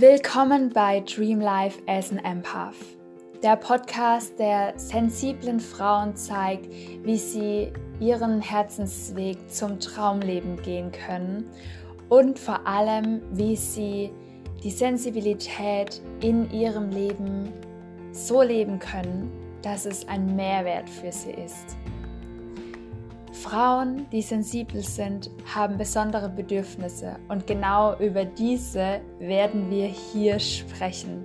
Willkommen bei Dream Life as an Empath, der Podcast, der sensiblen Frauen zeigt, wie sie ihren Herzensweg zum Traumleben gehen können und vor allem, wie sie die Sensibilität in ihrem Leben so leben können, dass es ein Mehrwert für sie ist. Frauen, die sensibel sind, haben besondere Bedürfnisse und genau über diese werden wir hier sprechen.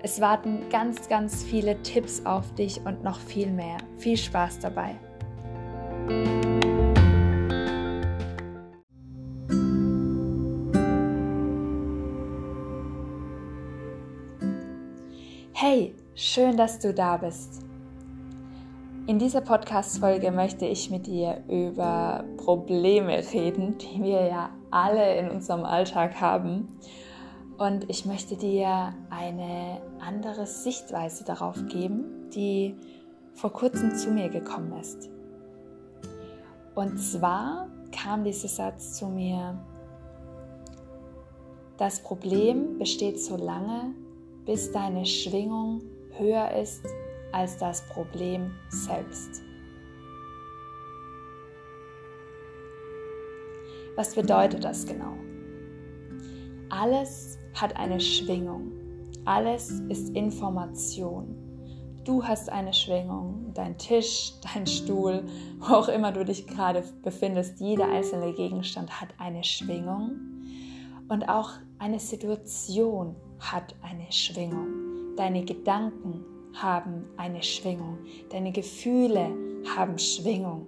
Es warten ganz, ganz viele Tipps auf dich und noch viel mehr. Viel Spaß dabei. Hey, schön, dass du da bist. In dieser Podcast-Folge möchte ich mit dir über Probleme reden, die wir ja alle in unserem Alltag haben. Und ich möchte dir eine andere Sichtweise darauf geben, die vor kurzem zu mir gekommen ist. Und zwar kam dieser Satz zu mir, das Problem besteht so lange, bis deine Schwingung höher ist als das Problem selbst. Was bedeutet das genau? Alles hat eine Schwingung. Alles ist Information. Du hast eine Schwingung, dein Tisch, dein Stuhl, wo auch immer du dich gerade befindest, jeder einzelne Gegenstand hat eine Schwingung. Und auch eine Situation hat eine Schwingung. Deine Gedanken haben eine Schwingung. Deine Gefühle haben Schwingung.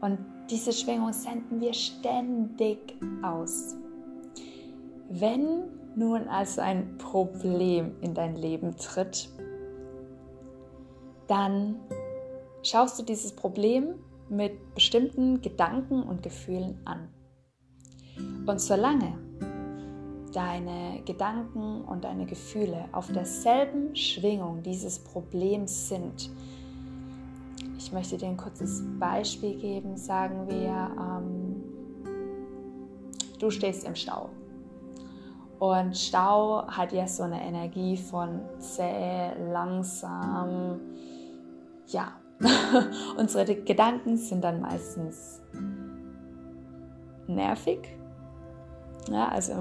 Und diese Schwingung senden wir ständig aus. Wenn nun also ein Problem in dein Leben tritt, dann schaust du dieses Problem mit bestimmten Gedanken und Gefühlen an. Und solange deine Gedanken und deine Gefühle auf derselben Schwingung dieses Problems sind. Ich möchte dir ein kurzes Beispiel geben. Sagen wir, ähm, du stehst im Stau. Und Stau hat ja so eine Energie von zäh, langsam. Ja, unsere Gedanken sind dann meistens nervig ja, also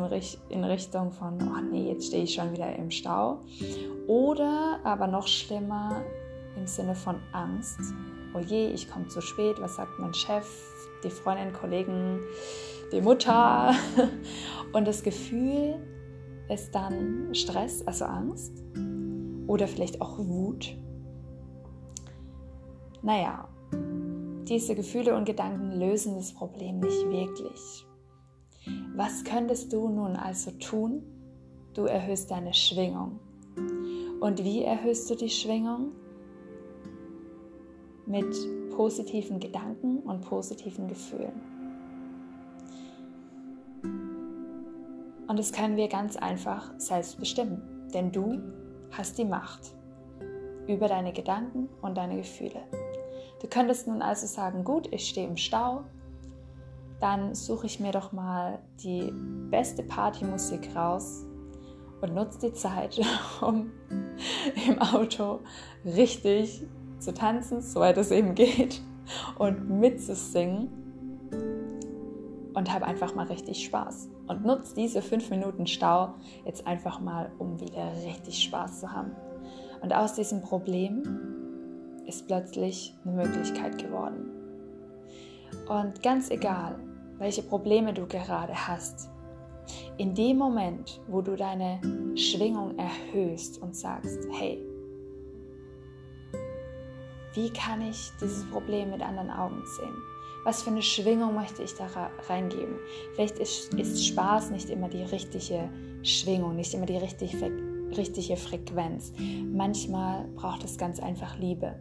in Richtung von, oh nee, jetzt stehe ich schon wieder im Stau. Oder aber noch schlimmer im Sinne von Angst. Oh je, ich komme zu spät, was sagt mein Chef, die Freundin, Kollegen, die Mutter? Und das Gefühl ist dann Stress, also Angst. Oder vielleicht auch Wut. Naja, diese Gefühle und Gedanken lösen das Problem nicht wirklich. Was könntest du nun also tun? Du erhöhst deine Schwingung. Und wie erhöhst du die Schwingung? Mit positiven Gedanken und positiven Gefühlen. Und das können wir ganz einfach selbst bestimmen, denn du hast die Macht über deine Gedanken und deine Gefühle. Du könntest nun also sagen, gut, ich stehe im Stau, dann suche ich mir doch mal die beste Partymusik raus und nutze die Zeit, um im Auto richtig zu tanzen, soweit es eben geht, und mitzusingen und habe einfach mal richtig Spaß. Und nutze diese fünf Minuten Stau jetzt einfach mal, um wieder richtig Spaß zu haben. Und aus diesem Problem ist plötzlich eine Möglichkeit geworden. Und ganz egal, welche Probleme du gerade hast. In dem Moment, wo du deine Schwingung erhöhst und sagst, hey, wie kann ich dieses Problem mit anderen Augen sehen? Was für eine Schwingung möchte ich da reingeben? Vielleicht ist, ist Spaß nicht immer die richtige Schwingung, nicht immer die richtige, richtige Frequenz. Manchmal braucht es ganz einfach Liebe.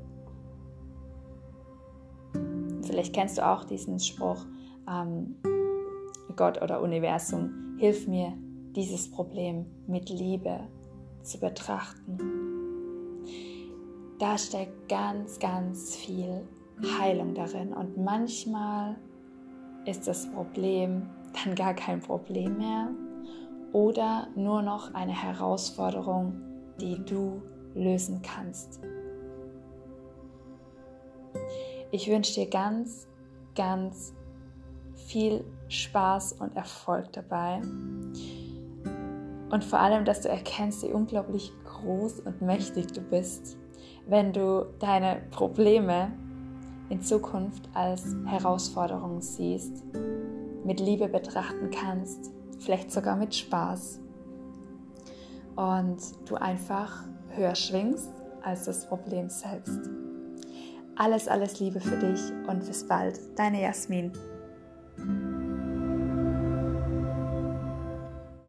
Vielleicht kennst du auch diesen Spruch, ähm, Gott oder Universum, hilf mir, dieses Problem mit Liebe zu betrachten. Da steckt ganz, ganz viel Heilung darin und manchmal ist das Problem dann gar kein Problem mehr oder nur noch eine Herausforderung, die du lösen kannst. Ich wünsche dir ganz, ganz viel Spaß und Erfolg dabei. Und vor allem, dass du erkennst, wie unglaublich groß und mächtig du bist, wenn du deine Probleme in Zukunft als Herausforderung siehst, mit Liebe betrachten kannst, vielleicht sogar mit Spaß. Und du einfach höher schwingst als das Problem selbst. Alles, alles Liebe für dich und bis bald, deine Jasmin.